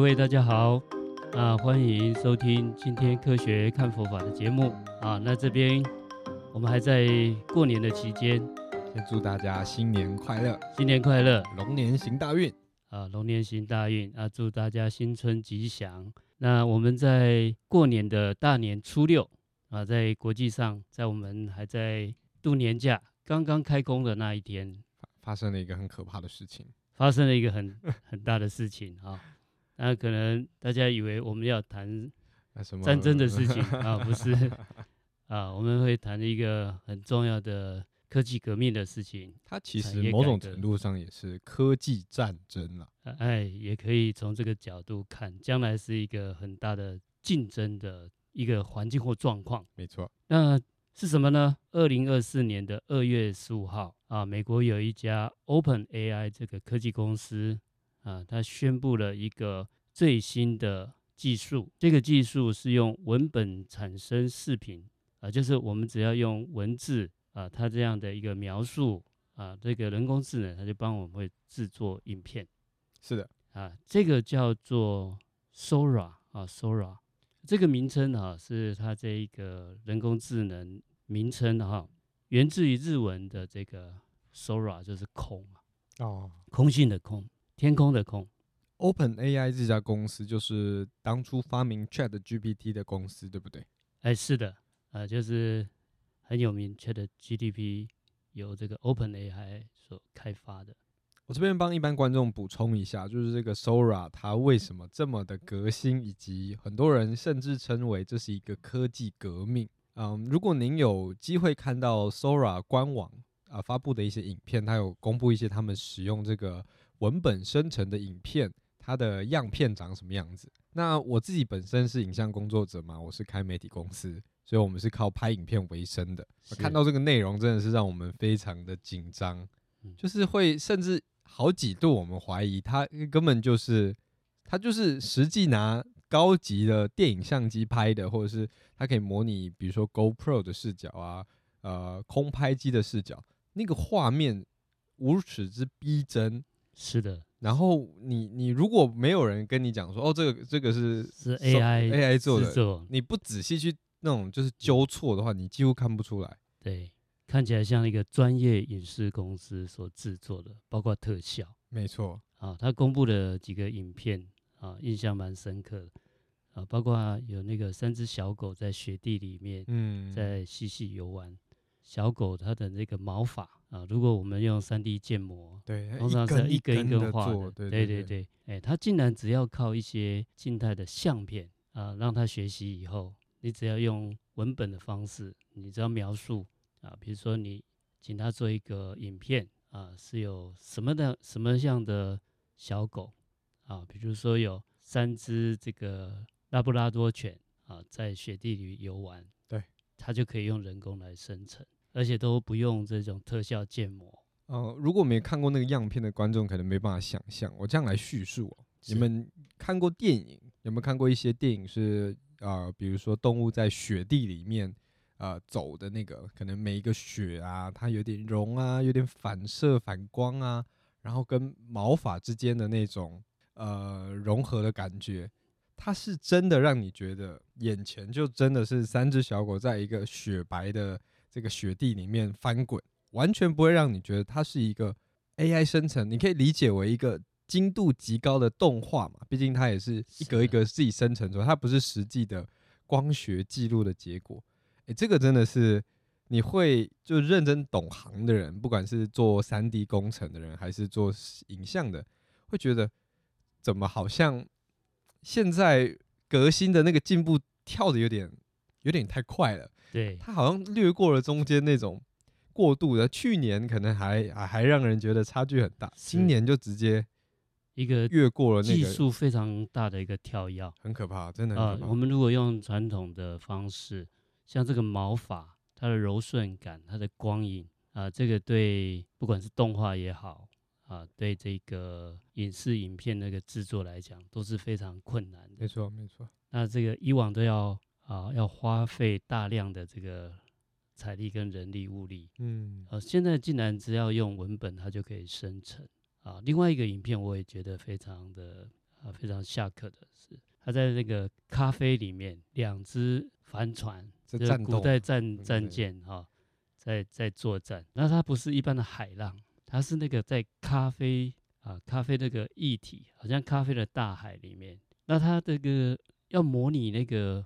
各位大家好，啊，欢迎收听今天科学看佛法的节目。啊。那这边我们还在过年的期间，先祝大家新年快乐，新年快乐，龙年行大运。啊，龙年行大运。啊，祝大家新春吉祥。那我们在过年的大年初六啊，在国际上，在我们还在度年假，刚刚开工的那一天，发生了一个很可怕的事情。发生了一个很 很大的事情啊，那可能大家以为我们要谈战争的事情啊，不是啊，我们会谈一个很重要的科技革命的事情。它其实某种程度上也是科技战争了，哎，也可以从这个角度看，将来是一个很大的竞争的一个环境或状况。没错，那。是什么呢？二零二四年的二月十五号啊，美国有一家 Open AI 这个科技公司啊，他宣布了一个最新的技术。这个技术是用文本产生视频啊，就是我们只要用文字啊，它这样的一个描述啊，这个人工智能它就帮我们会制作影片。是的啊，这个叫做 Sora 啊，Sora 这个名称啊，是它这一个人工智能。名称哈，源自于日文的这个 Sora，就是空哦，空性的空，天空的空。Open AI 这家公司就是当初发明 Chat GPT 的公司，对不对？哎，是的，呃，就是很有名 Chat GPT 由这个 Open AI 所开发的。我这边帮一般观众补充一下，就是这个 Sora 它为什么这么的革新，以及很多人甚至称为这是一个科技革命。嗯，如果您有机会看到 Sora 官网啊、呃、发布的一些影片，它有公布一些他们使用这个文本生成的影片，它的样片长什么样子。那我自己本身是影像工作者嘛，我是开媒体公司，所以我们是靠拍影片为生的。看到这个内容真的是让我们非常的紧张，就是会甚至好几度我们怀疑它根本就是它就是实际拿。高级的电影相机拍的，或者是它可以模拟，比如说 GoPro 的视角啊，呃，空拍机的视角，那个画面无耻之逼真。是的。然后你你如果没有人跟你讲说，哦，这个这个是是 AI AI 做的，做你不仔细去那种就是纠错的话，你几乎看不出来。对，看起来像一个专业影视公司所制作的，包括特效。没错。啊，他公布的几个影片。啊，印象蛮深刻的啊，包括有那个三只小狗在雪地里面，嗯，在嬉戏游玩。小狗它的那个毛发啊，如果我们用三 D 建模，对，通常是一根一根画的，对对对对。哎，它竟然只要靠一些静态的相片啊，让他学习以后，你只要用文本的方式，你只要描述啊，比如说你请他做一个影片啊，是有什么的什么样的小狗。啊，比如说有三只这个拉布拉多犬啊，在雪地里游玩，对，它就可以用人工来生成，而且都不用这种特效建模。呃，如果没看过那个样片的观众，可能没办法想象。我这样来叙述哦，你们看过电影？有没有看过一些电影是呃，比如说动物在雪地里面呃走的那个，可能每一个雪啊，它有点融啊，有点反射反光啊，然后跟毛发之间的那种。呃，融合的感觉，它是真的让你觉得眼前就真的是三只小狗在一个雪白的这个雪地里面翻滚，完全不会让你觉得它是一个 AI 生成。你可以理解为一个精度极高的动画嘛，毕竟它也是一格一格自己生成出来，它不是实际的光学记录的结果。诶，这个真的是你会就认真懂行的人，不管是做 3D 工程的人，还是做影像的，会觉得。怎么好像现在革新的那个进步跳的有点有点太快了？对，他好像略过了中间那种过渡的。去年可能还还还让人觉得差距很大，今年就直接一个越过了那个技术非常大的一个跳跃，很可怕，真的很可怕。呃，我们如果用传统的方式，像这个毛发，它的柔顺感，它的光影啊，呃，这个对不管是动画也好。啊，对这个影视影片那个制作来讲，都是非常困难的。没错，没错。那这个以往都要啊，要花费大量的这个财力跟人力物力。嗯。呃、啊，现在竟然只要用文本，它就可以生成。啊，另外一个影片我也觉得非常的啊非常下课的是，他在那个咖啡里面，两只帆船，这个古代战战舰哈，在在作战。那它不是一般的海浪，它是那个在咖啡啊咖啡那个液体，好像咖啡的大海里面。那它这个要模拟那个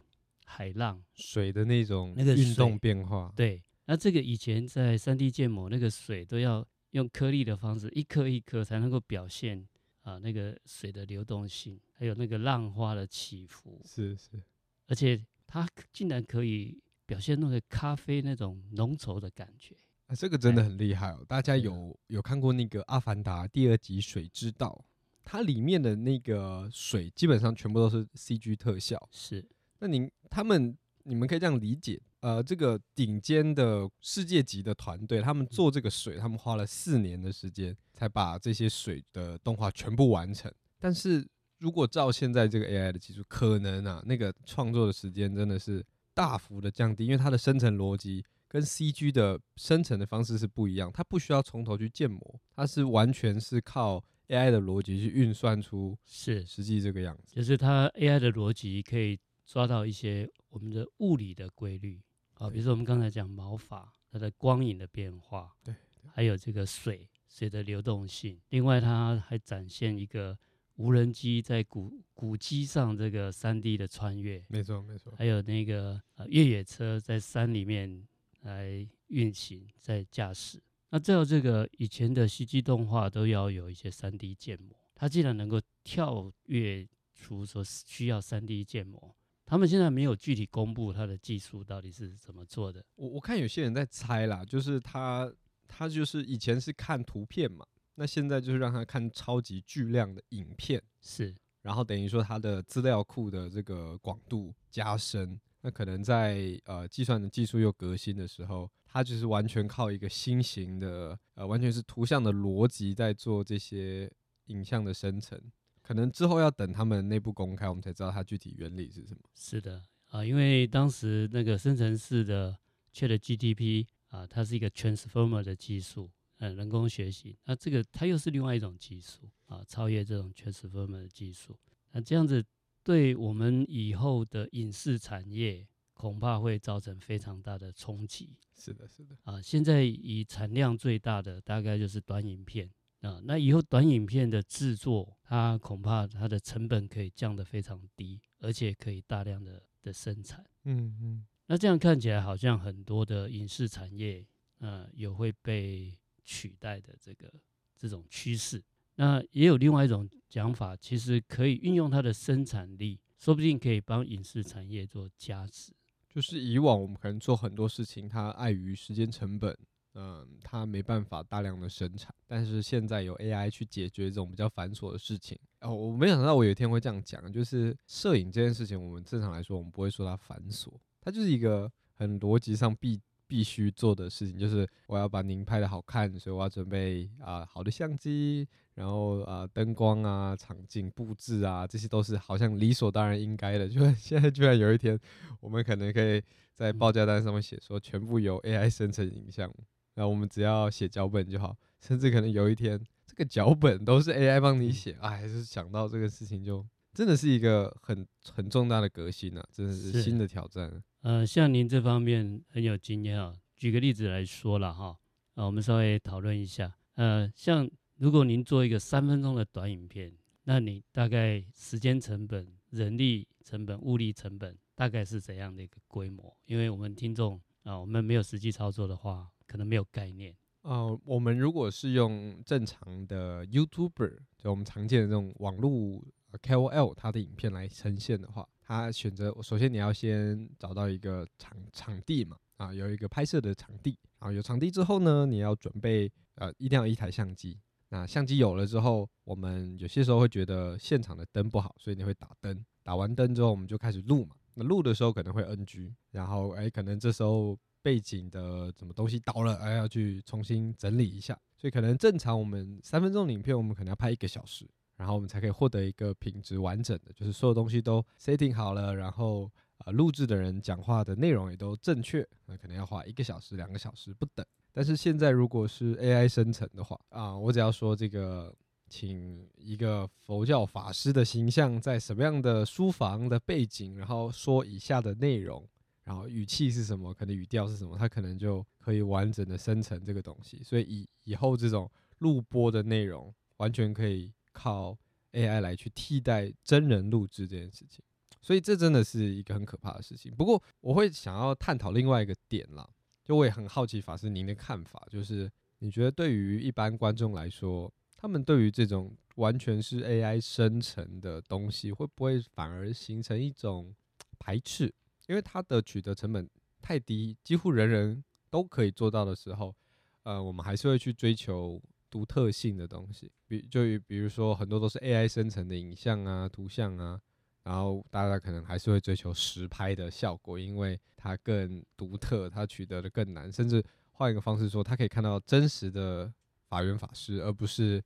海浪水的那种那个运动变化，对。那这个以前在三 D 建模，那个水都要用颗粒的方式，一颗一颗才能够表现啊那个水的流动性，还有那个浪花的起伏。是是，而且它竟然可以表现那个咖啡那种浓稠的感觉。啊，这个真的很厉害哦！大家有有看过那个《阿凡达》第二集《水之道》，它里面的那个水基本上全部都是 CG 特效。是，那您他们你们可以这样理解。呃，这个顶尖的世界级的团队，他们做这个水，他们花了四年的时间才把这些水的动画全部完成。但是如果照现在这个 AI 的技术，可能啊，那个创作的时间真的是大幅的降低，因为它的生成逻辑跟 CG 的生成的方式是不一样，它不需要从头去建模，它是完全是靠 AI 的逻辑去运算出是实际这个样子，就是它 AI 的逻辑可以抓到一些我们的物理的规律。啊，比如说我们刚才讲毛发，它的光影的变化，对，还有这个水水的流动性。另外，它还展现一个无人机在古古迹上这个三 D 的穿越，没错没错。还有那个呃越野车在山里面来运行，在驾驶。那照这个以前的 CG 动画都要有一些三 D 建模，它既然能够跳跃出说需要三 D 建模。他们现在没有具体公布他的技术到底是怎么做的。我我看有些人在猜啦，就是他他就是以前是看图片嘛，那现在就是让他看超级巨量的影片，是，然后等于说他的资料库的这个广度加深，那可能在呃计算的技术又革新的时候，他就是完全靠一个新型的呃完全是图像的逻辑在做这些影像的生成。可能之后要等他们内部公开，我们才知道它具体原理是什么。是的啊，因为当时那个生成式的 ChatGPT 啊，它是一个 Transformer 的技术，呃、啊，人工学习。那这个它又是另外一种技术啊，超越这种 Transformer 的技术。那这样子对我们以后的影视产业恐怕会造成非常大的冲击。是的，是的啊，现在以产量最大的大概就是短影片。啊，那以后短影片的制作，它恐怕它的成本可以降得非常低，而且可以大量的的生产。嗯嗯，那这样看起来好像很多的影视产业，呃，有会被取代的这个这种趋势。那也有另外一种讲法，其实可以运用它的生产力，说不定可以帮影视产业做加持。就是以往我们可能做很多事情，它碍于时间成本。嗯，它没办法大量的生产，但是现在有 AI 去解决这种比较繁琐的事情。哦，我没想到我有一天会这样讲，就是摄影这件事情，我们正常来说，我们不会说它繁琐，它就是一个很逻辑上必必须做的事情，就是我要把您拍得好看，所以我要准备啊、好的相机，然后啊灯光啊、场景布置啊，这些都是好像理所当然应该的。就现在居然有一天，我们可能可以在报价单上面写说，全部由 AI 生成影像。那我们只要写脚本就好，甚至可能有一天这个脚本都是 AI 帮你写，哎，还是想到这个事情就真的是一个很很重大的革新啊，真的是新的挑战。呃，像您这方面很有经验啊，举个例子来说了哈，啊，我们稍微讨论一下，呃，像如果您做一个三分钟的短影片，那你大概时间成本、人力成本、物力成本大概是怎样的一个规模？因为我们听众啊，我们没有实际操作的话。可能没有概念。呃，我们如果是用正常的 YouTuber，就我们常见的这种网络 KOL，他的影片来呈现的话，他选择首先你要先找到一个场场地嘛，啊，有一个拍摄的场地，啊，有场地之后呢，你要准备呃，一定要一台相机。那相机有了之后，我们有些时候会觉得现场的灯不好，所以你会打灯。打完灯之后，我们就开始录嘛。那录的时候可能会 NG，然后哎，可能这时候。背景的什么东西倒了，哎，要去重新整理一下，所以可能正常我们三分钟影片，我们可能要拍一个小时，然后我们才可以获得一个品质完整的，就是所有东西都 setting 好了，然后呃，录制的人讲话的内容也都正确，那可能要花一个小时、两个小时不等。但是现在如果是 AI 生成的话，啊，我只要说这个请一个佛教法师的形象在什么样的书房的背景，然后说以下的内容，然后语气是什么，可能语调是什么，他可能就可以完整的生成这个东西。所以以以后这种录播的内容，完全可以靠 AI 来去替代真人录制这件事情。所以这真的是一个很可怕的事情。不过我会想要探讨另外一个点啦，就我也很好奇法师您的看法，就是你觉得对于一般观众来说，他们对于这种完全是 AI 生成的东西，会不会反而形成一种排斥？因为它的取得成本太低，几乎人人都可以做到的时候，呃，我们还是会去追求独特性的东西。比就比如说很多都是 AI 生成的影像啊、图像啊，然后大家可能还是会追求实拍的效果，因为它更独特，它取得的更难。甚至换一个方式说，它可以看到真实的法源法师，而不是。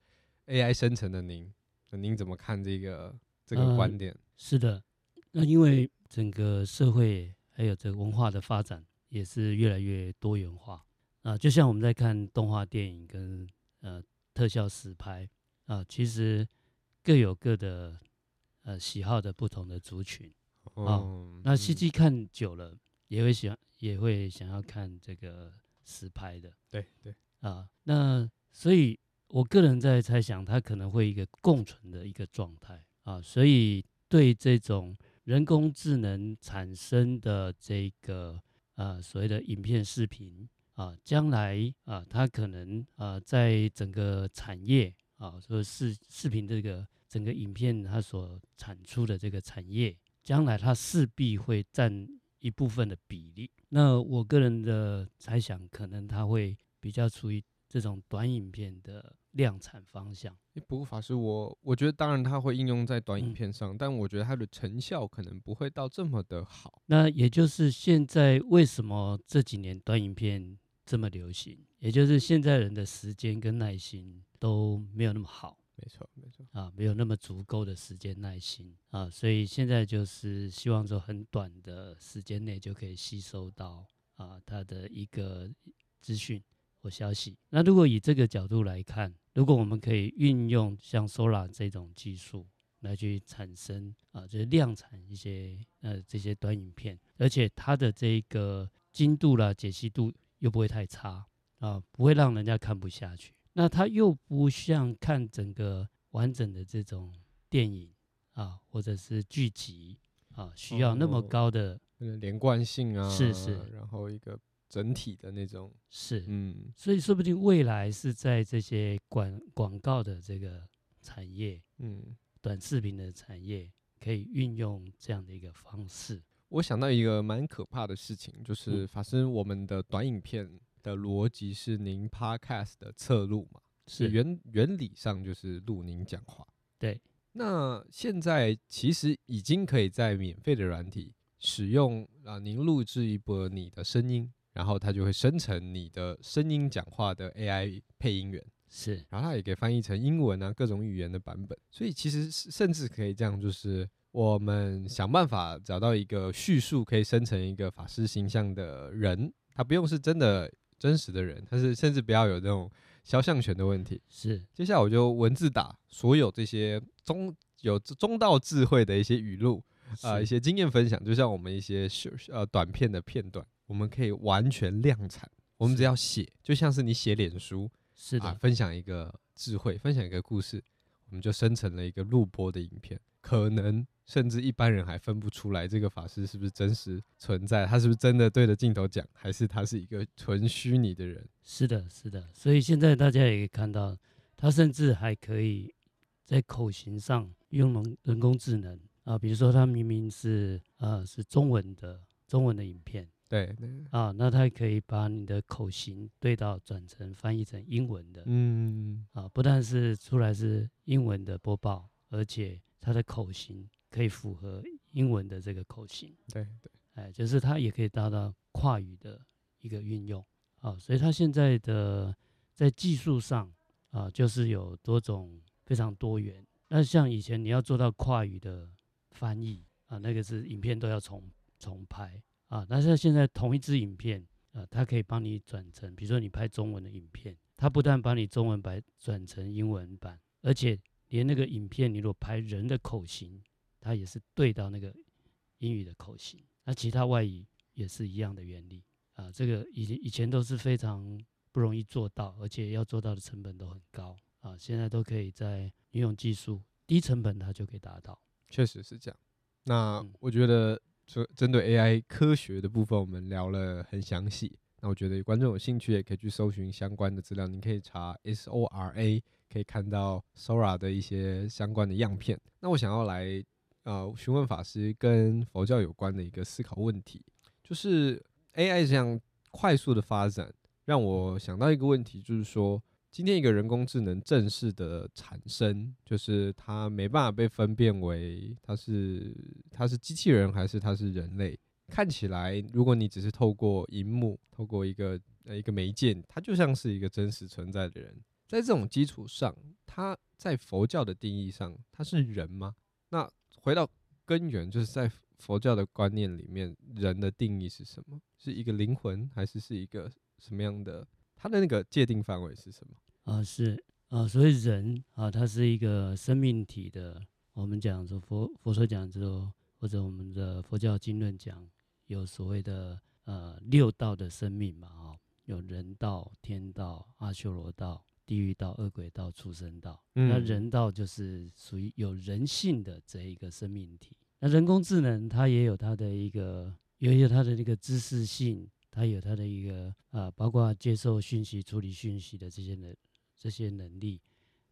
AI 生成的您，那您怎么看这个这个观点？呃，是的，那因为整个社会还有这个文化的发展也是越来越多元化啊，就像我们在看动画电影跟呃特效实拍啊，其实各有各的呃喜好的不同的族群啊。哦，那戏剧看久了也会想也会想要看这个实拍的，对对啊，那所以。我个人在猜想，它可能会一个共存的一个状态啊，所以对这种人工智能产生的这个呃所谓的影片视频啊，将来啊，它可能啊在整个产业啊，说视视频这个整个影片它所产出的这个产业，将来它势必会占一部分的比例。那我个人的猜想，可能它会比较处于。这种短影片的量产方向，不过法师，我我觉得当然它会应用在短影片上，嗯，但我觉得它的成效可能不会到这么的好。那也就是现在为什么这几年短影片这么流行？也就是现在人的时间跟耐心都没有那么好。没错，没错啊，没有那么足够的时间耐心啊，所以现在就是希望说很短的时间内就可以吸收到啊它的一个资讯。或消息，那如果以这个角度来看，如果我们可以运用像 Solar 这种技术来去产生啊，就是量产一些呃这些短影片，而且它的这个精度啦、解析度又不会太差啊，不会让人家看不下去。那它又不像看整个完整的这种电影啊，或者是剧集啊，需要那么高的、哦、连贯性啊，是是，然后一个。整体的那种是，嗯，所以说不定未来是在这些广广告的这个产业，嗯，短视频的产业可以运用这样的一个方式。我想到一个蛮可怕的事情，就是法师，我们的短影片的逻辑是您 Podcast 的侧录嘛，是原原理上就是录您讲话。对，那现在其实已经可以在免费的软体使用啊，您录制一波你的声音。然后它就会生成你的声音讲话的 AI 配音员，是，然后它也可以翻译成英文啊，各种语言的版本。所以其实甚至可以这样，就是我们想办法找到一个叙述可以生成一个法师形象的人，他不用是真的真实的人，他是甚至不要有这种肖像权的问题。是，接下来我就文字打所有这些中有中道智慧的一些语录啊、呃，一些经验分享，就像我们一些呃短片的片段。我们可以完全量产，我们只要写，就像是你写脸书，是的、啊，分享一个智慧，分享一个故事，我们就生成了一个录播的影片。可能甚至一般人还分不出来这个法师是不是真实存在，他是不是真的对着镜头讲，还是他是一个纯虚拟的人？是的，是的。所以现在大家也可以看到，他甚至还可以在口型上用人人工智能啊，比如说他明明是呃是中文的中文的影片。对对啊，那它可以把你的口型对到转成翻译成英文的，嗯啊，不但是出来是英文的播报，而且它的口型可以符合英文的这个口型，对对，哎，就是它也可以达到跨语的一个运用啊，所以它现在的在技术上啊，就是有多种非常多元。那像以前你要做到跨语的翻译啊，那个是影片都要重重拍。啊，但是现在同一支影片，啊，它可以帮你转成，比如说你拍中文的影片，它不但把你中文版转成英文版，而且连那个影片，你如果拍人的口型，它也是对到那个英语的口型。那其他外语也是一样的原理啊。这个以以前都是非常不容易做到，而且要做到的成本都很高啊。现在都可以在运用技术，低成本它就可以达到。确实是这样。那我觉得，说针对 AI 科学的部分，我们聊了很详细。那我觉得观众有兴趣，也可以去搜寻相关的资料。你可以查 Sora，可以看到 Sora 的一些相关的样片。那我想要来呃询问法师跟佛教有关的一个思考问题，就是 AI 这样快速的发展，让我想到一个问题，就是说。今天一个人工智能正式的产生，就是它没办法被分辨为它是它是机器人还是它是人类。看起来，如果你只是透过荧幕，透过一个呃一个媒介，它就像是一个真实存在的人。在这种基础上，它在佛教的定义上，它是人吗？那回到根源，就是在佛教的观念里面，人的定义是什么？是一个灵魂，还是是一个什么样的？它的那个界定范围是什么？啊、呃，是啊，所以人啊，他是一个生命体的。我们讲说佛佛说讲之后，或者我们的佛教经论讲，有所谓的呃六道的生命嘛，啊，有人道、天道、阿修罗道、地狱道、恶鬼道、畜生道。嗯、那人道就是属于有人性的这一个生命体。那人工智能它也有它的一个，也有它的那个知识性。它有它的一个啊，包括接受讯息、处理讯息的这些能这些能力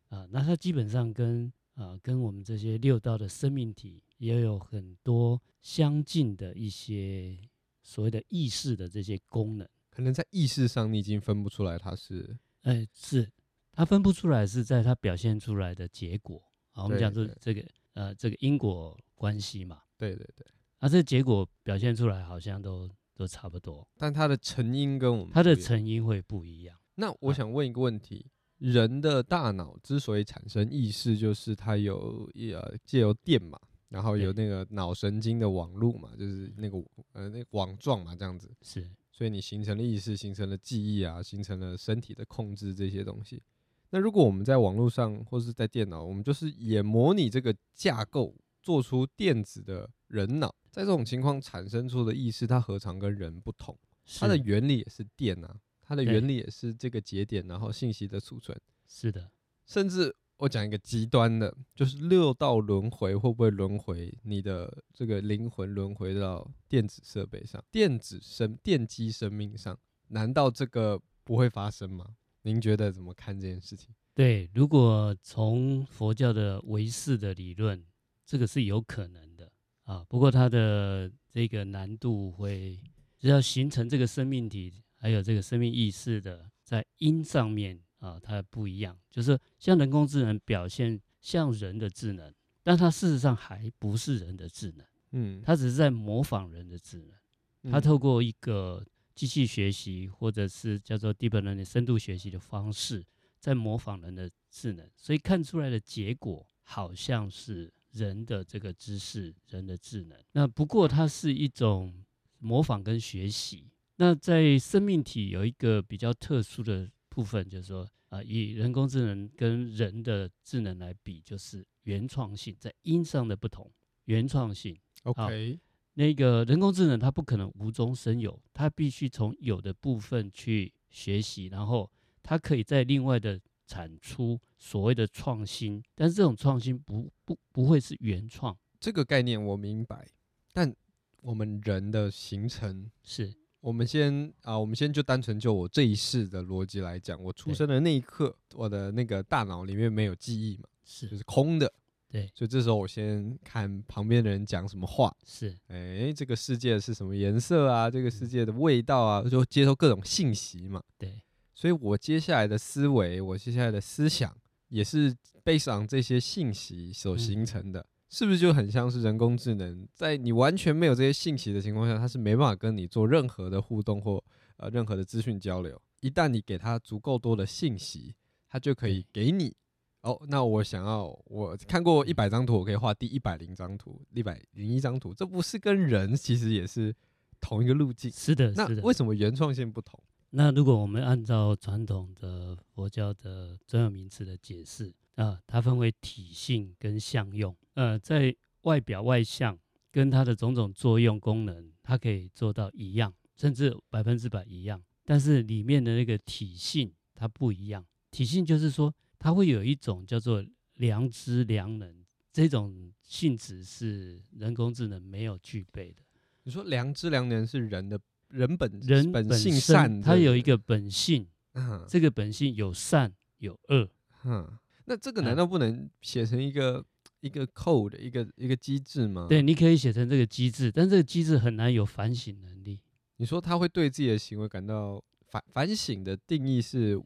啊，那它基本上跟啊跟我们这些六道的生命体也有很多相近的一些所谓的意识的这些功能。可能在意识上你已经分不出来它是，哎，是它分不出来是在它表现出来的结果啊。我们讲说这个呃这个因果关系嘛，对对对，啊这个结果表现出来好像都。都差不多，但它的成因跟我们它的成因会不一样。那我想问一个问题：人的大脑之所以产生意识，就是它有呃借由电嘛，然后有那个脑神经的网路嘛，就是那个呃那个网状嘛，这样子是。所以你形成了意识，形成了记忆啊，形成了身体的控制这些东西。那如果我们在网络上或是在电脑，我们就是也模拟这个架构，做出电子的人脑。在这种情况产生出的意识，它何尝跟人不同？它的原理也是电啊，它的原理也是这个节点，然后信息的储存。是的，甚至我讲一个极端的，就是六道轮回会不会轮回？你的这个灵魂轮回到电子设备上，电子生电机生命上，难道这个不会发生吗？您觉得怎么看这件事情？对，如果从佛教的唯识的理论，这个是有可能的。啊，不过它的这个难度会，只要形成这个生命体，还有这个生命意识的，在因上面啊，它不一样。就是像人工智能表现像人的智能，但它事实上还不是人的智能。嗯，它只是在模仿人的智能。它透过一个机器学习，或者是叫做 deep learning 深度学习的方式，在模仿人的智能，所以看出来的结果好像是。人的这个知识，人的智能，那不过它是一种模仿跟学习。那在生命体有一个比较特殊的部分，就是说啊，以人工智能跟人的智能来比，就是原创性，在音上的不同，原创性。OK，那个人工智能它不可能无中生有，它必须从有的部分去学习，然后它可以在另外的。产出所谓的创新，但是这种创新不不不会是原创。这个概念我明白，但我们人的形成是，我们先啊，我们先就单纯就我这一世的逻辑来讲，我出生的那一刻，我的那个大脑里面没有记忆嘛，是，就是空的。对，所以这时候我先看旁边的人讲什么话，是，哎，这个世界是什么颜色啊？这个世界的味道啊，就接受各种信息嘛。对。所以我接下来的思维，我接下来的思想，也是 based on 这些信息所形成的，是不是就很像是人工智能？在你完全没有这些信息的情况下，它是没办法跟你做任何的互动或呃任何的资讯交流。一旦你给它足够多的信息，它就可以给你。哦，那我想要，我看过一百张图，我可以画第一百零张图，一百零一张图，这不是跟人其实也是同一个路径？是的，那为什么原创性不同？那如果我们按照传统的佛教的专有名词的解释，啊，它分为体性跟相用。呃，在外表外向跟它的种种作用功能，它可以做到一样，甚至百分之百一样。但是里面的那个体性它不一样。体性就是说，它会有一种叫做良知良能，这种性质是人工智能没有具备的。你说良知良能是人的人本人本性善，它有一个本性，嗯，这个本性有善有恶，嗯，那这个难道不能写成一个？一个 code 一个一个机制吗？对，你可以写成这个机制，但这个机制很难有反省能力。你说他会对自己的行为感到反反省的定义是，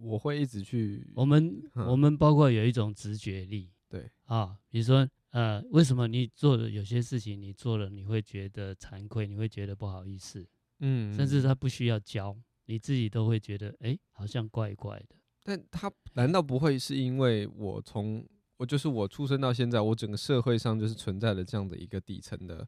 我会一直去。我们、嗯、我们包括有一种直觉力，对啊，比如说呃，为什么你做的有些事情你做了你会觉得惭愧，你会觉得不好意思，嗯，甚至他不需要教，你自己都会觉得哎，好像怪怪的。但他难道不会是因为我从我就是我出生到现在，我整个社会上就是存在了这样的一个底层的，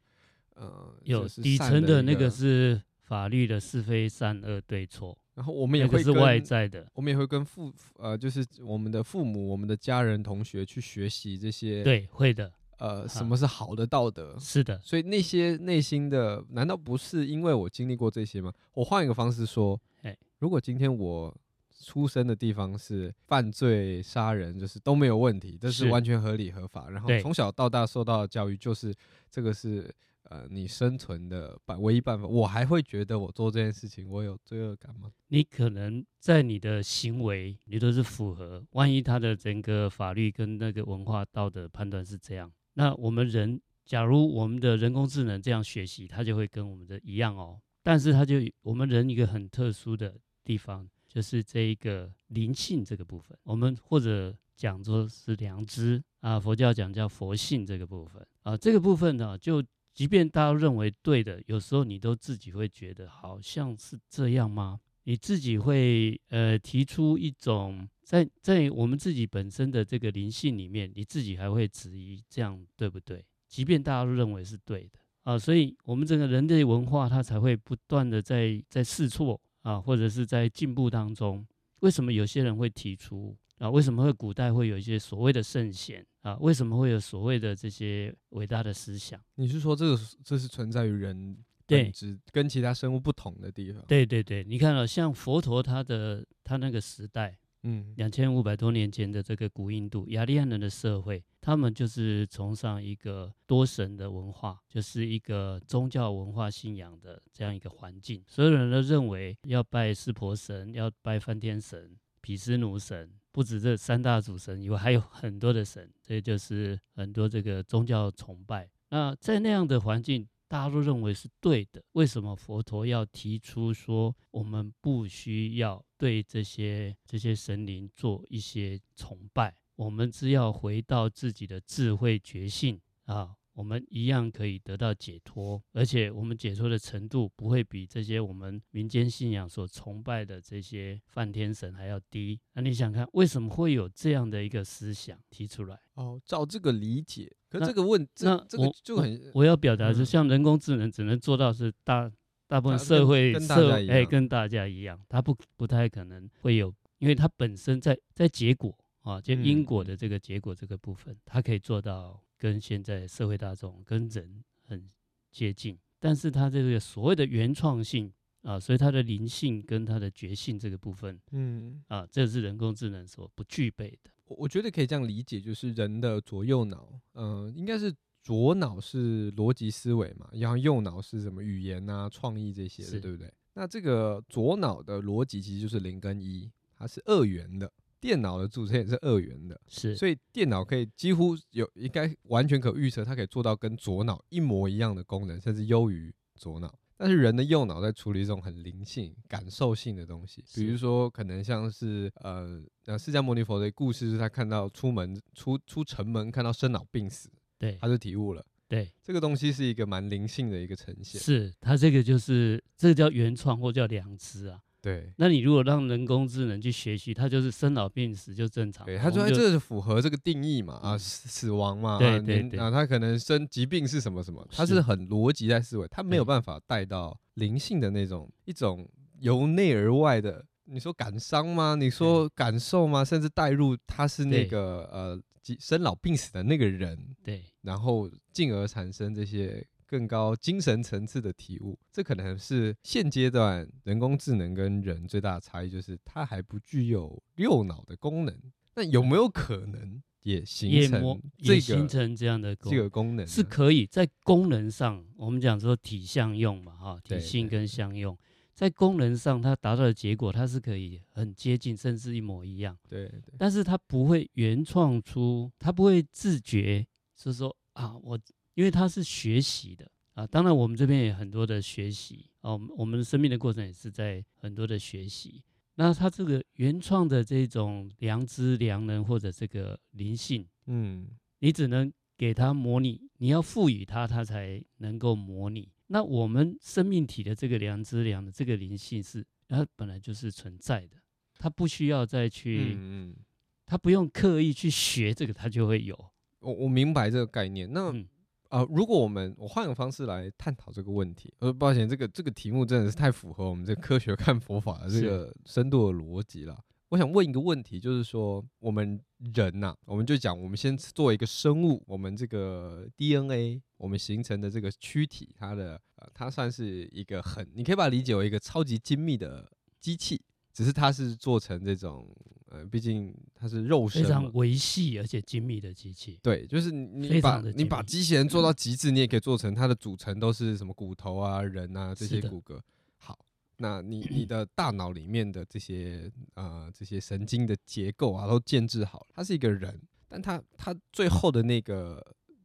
呃，有底层的那个是法律的是非善恶对错，然后我们也会是外在的，我们也会跟父呃，就是我们的父母、我们的家人、同学去学习这些，对，会的，呃，什么是好的道德？是的，所以那些内心的，难道不是因为我经历过这些吗？我换一个方式说，哎，如果今天我。出生的地方是犯罪杀人，就是都没有问题，这是完全合理合法。然后从小到大受到的教育就是这个是呃你生存的办唯一办法。我还会觉得我做这件事情我有罪恶感吗？你可能在你的行为你都是符合，万一他的整个法律跟那个文化道德判断是这样，那我们人假如我们的人工智能这样学习，它就会跟我们的一样哦。但是它就我们人一个很特殊的地方。就是这一个灵性这个部分，我们或者讲说是良知啊，佛教讲叫佛性这个部分啊，这个部分呢，就即便大家认为对的，有时候你都自己会觉得好像是这样吗？你自己会呃提出一种在在我们自己本身的这个灵性里面，你自己还会质疑这样对不对？即便大家都认为是对的啊，所以我们整个人类文化它才会不断的在在试错。啊，或者是在进步当中，为什么有些人会提出啊？为什么会古代会有一些所谓的圣贤啊？为什么会有所谓的这些伟大的思想？你是说这个这是存在于人本质跟其他生物不同的地方？对对对，你看了，像佛陀他的他那个时代。嗯，两千五百多年前的这个古印度雅利安人的社会，他们就是崇尚一个多神的文化，就是一个宗教文化信仰的这样一个环境。所有人都认为要拜湿婆神，要拜梵天神、毗湿奴神，不止这三大主神以外，还有很多的神，这就是很多这个宗教崇拜。那在那样的环境。大家都认为是对的，为什么佛陀要提出说我们不需要对这些这些神灵做一些崇拜，我们只要回到自己的智慧觉性啊？我们一样可以得到解脱，而且我们解脱的程度不会比这些我们民间信仰所崇拜的这些梵天神还要低。那你想看，为什么会有这样的一个思想提出来？哦，照这个理解，可这个问，那，这，个就很我，我要表达是，像人工智能只能做到是大大部分社会社哎跟大家一样，它不不太可能会有，因为它本身在在结果啊，就因果的这个结果这个部分，它可以做到。跟现在社会大众跟人很接近，但是它这个所谓的原创性啊，所以它的灵性跟它的觉性这个部分，嗯啊，这是人工智能所不具备的。我我觉得可以这样理解，就是人的左右脑，嗯、呃，应该是左脑是逻辑思维嘛，然后右脑是什么语言啊、创意这些的，对不对？那这个左脑的逻辑其实就是零跟一，它是二元的。电脑的组成也是二元的，是，所以电脑可以几乎有应该完全可预测，它可以做到跟左脑一模一样的功能，甚至优于左脑。但是人的右脑在处理这种很灵性、感受性的东西，比如说可能像是呃，那释迦牟尼佛的故事是他看到出门出出城门看到生老病死，对，他就体悟了，对，这个东西是一个蛮灵性的一个呈现，是他这个就是这个叫原创或叫良知啊。对，那你如果让人工智能去学习，它就是生老病死就正常。对，他说这是符合这个定义嘛？啊，死亡嘛？对对对。啊，他可能生疾病是什么什么？他是很逻辑在思维，他没有办法带到灵性的那种一种由内而外的你说感伤吗？你说感受吗？甚至带入他是那个对呃生老病死的那个人，对，然后进而产生这些更高精神层次的体悟。这可能是现阶段人工智能跟人最大的差异，就是它还不具有右脑的功能。那有没有可能也形成这个也形成这样的功这个功能？是可以在功能上，我们讲说体相用嘛，哈，体性跟相用。在功能上，它达到的结果，它是可以很接近，甚至一模一样。对，对，但是它不会原创出，它不会自觉，是说啊，我因为它是学习的啊。当然，我们这边也很多的学习哦，我们生命的过程也是在很多的学习。那它这个原创的这种良知、良能或者这个灵性，嗯，你只能给它模拟，你要赋予它，它才能够模拟。那我们生命体的这个良知、良的这个灵性是，它本来就是存在的，它不需要再去，嗯嗯，它不用刻意去学这个，它就会有。我我明白这个概念。那啊、如果我们我换个方式来探讨这个问题，呃，抱歉，这个这个题目真的是太符合我们这科学看佛法的这个深度的逻辑了。我想问一个问题，就是说我们人呐、啊，我们就讲，我们先做一个生物，我们这个 DNA，我们形成的这个躯体，它的呃，它算是一个很，你可以把它理解为一个超级精密的机器，只是它是做成这种，呃，毕竟它是肉身，非常维系而且精密的机器。对，就是你把你把机器人做到极致，你也可以做成它的组成都是什么骨头啊、人啊这些骨骼。好那你你的大脑里面的这些呃这些神经的结构啊都建制好了，它是一个人，但它它最后的那个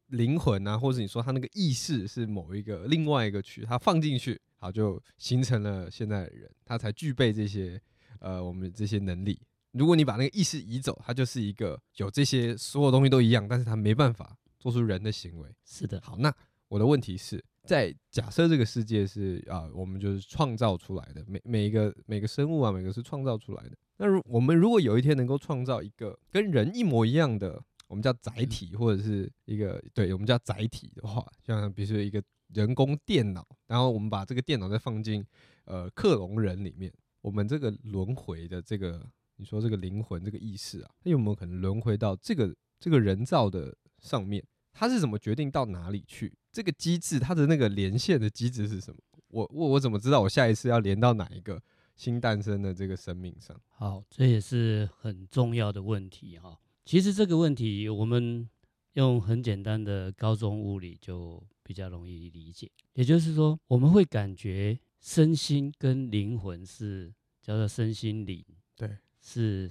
灵魂啊，或者你说它那个意识是某一个另外一个区，它放进去，好就形成了现在的人，他才具备这些呃我们这些能力。如果你把那个意识移走，它就是一个有这些所有东西都一样，但是它没办法做出人的行为。是的，好，那我的问题是。在假设这个世界是啊，我们就是创造出来的，每每一个每个生物啊，每个是创造出来的。那如我们如果有一天能够创造一个跟人一模一样的，我们叫载体，或者是一个对我们叫载体的话，像比如说一个人工电脑，然后我们把这个电脑再放进呃克隆人里面，我们这个轮回的这个，你说这个灵魂这个意识啊，它有没有可能轮回到这个这个人造的上面？它是怎么决定到哪里去？这个机制，它的那个连线的机制是什么？我我我怎么知道我下一次要连到哪一个新诞生的这个生命上？好，这也是很重要的问题哈。其实这个问题，我们用很简单的高中物理就比较容易理解。也就是说，我们会感觉身心跟灵魂是叫做身心灵，对，是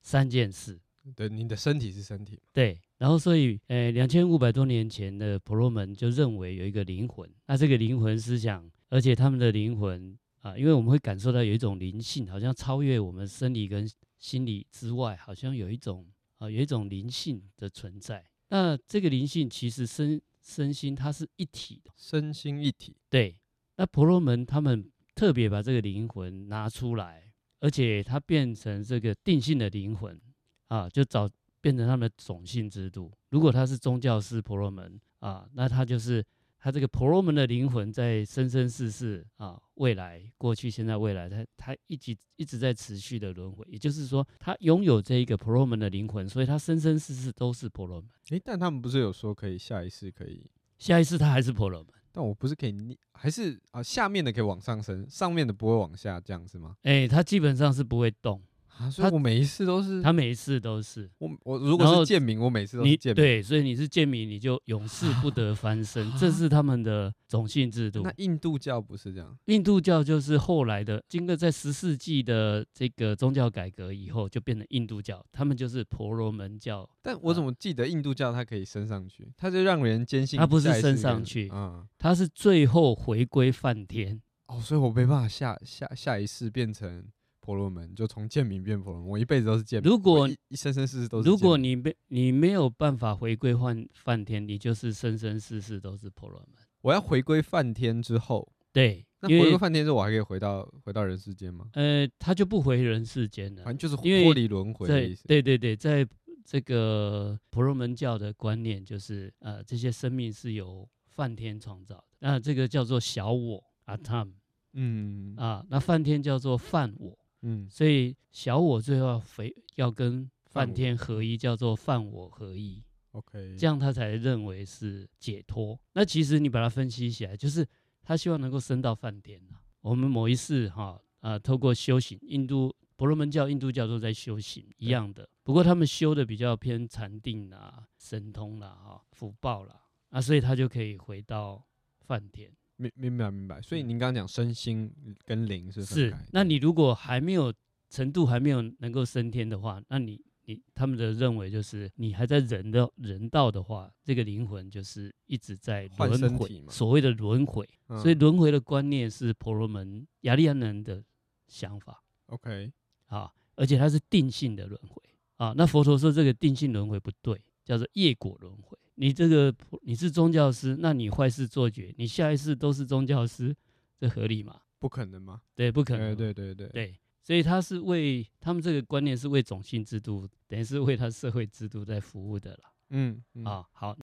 三件事。对，你的身体是身体。对。然后，所以，呃，两千五百多年前的婆罗门就认为有一个灵魂，那这个灵魂思想，而且他们的灵魂啊，因为我们会感受到有一种灵性，好像超越我们生理跟心理之外，好像有一种啊，有一种灵性的存在。那这个灵性其实身身心它是一体的，身心一体。对。那婆罗门他们特别把这个灵魂拿出来，而且它变成这个定性的灵魂啊，就找。变成他们的种姓制度。如果他是宗教师婆罗门啊，那他就是他这个婆罗门的灵魂在生生世世啊，未来、过去、现在、未来，他他一直一直在持续的轮回。也就是说，他拥有这一个婆罗门的灵魂，所以他生生世世都是婆罗门。诶，但他们不是有说可以下一世可以？下一世他还是婆罗门。但我不是可以逆，还是啊？下面的可以往上升，上面的不会往下降是吗？诶，它基本上是不会动。啊，所以我每一次都是他，他每一次都是我我如果是贱民，我每次都是贱民。对，所以你是贱民，你就永世不得翻身，这是他们的种姓制度。那印度教不是这样？印度教就是后来的，经过在十世纪的这个宗教改革以后，就变成印度教，他们就是婆罗门教。但我怎么记得印度教它可以升上去？它就让人坚信，它不是升上去，嗯，它是最后回归梵天。哦，所以我没办法下下下一世变成。婆罗门就从贱民变婆罗门，我一辈子都是贱民。如果一,生生世世都是，如果你没你没有办法回归梵梵天，你就是生生世世都是婆罗门。我要回归梵天之后，对，那回归梵天之后，我还可以回到回到人世间吗？呃，他就不回人世间了，反正就是脱离轮回的意思。对对对，在这个婆罗门教的观念就是，呃，这些生命是由梵天创造的，那这个叫做小我阿汤，嗯啊，那梵天叫做梵我。嗯，所以小我最后要回要跟梵天合一，叫做梵我合一。OK，这样他才认为是解脱。那其实你把它分析起来，就是他希望能够升到梵天啊。我们某一世哈啊，透过修行，印度婆罗门教、印度教都在修行一样的，不过他们修的比较偏禅定啦、神通啦、哈福报啦，啊，所以他就可以回到梵天。明明白明白。所以您刚刚讲身心跟灵是分开。是。那你如果还没有程度，还没有能够升天的话，那你。你他们的认为就是，你还在人的人道的话，这个灵魂就是一直在轮回，所谓的轮回。嗯、所以轮回的观念是婆罗门雅利安人的想法。OK，啊，而且它是定性的轮回啊。那佛陀说这个定性轮回不对，叫做业果轮回。你这个你是宗教师，那你坏事做绝，你下一世都是宗教师，这合理吗？不可能吗？对，不可能。欸、对对对对。所以他是为他们这个观念是为种姓制度，等于是为他社会制度在服务的了。嗯，嗯啊，好。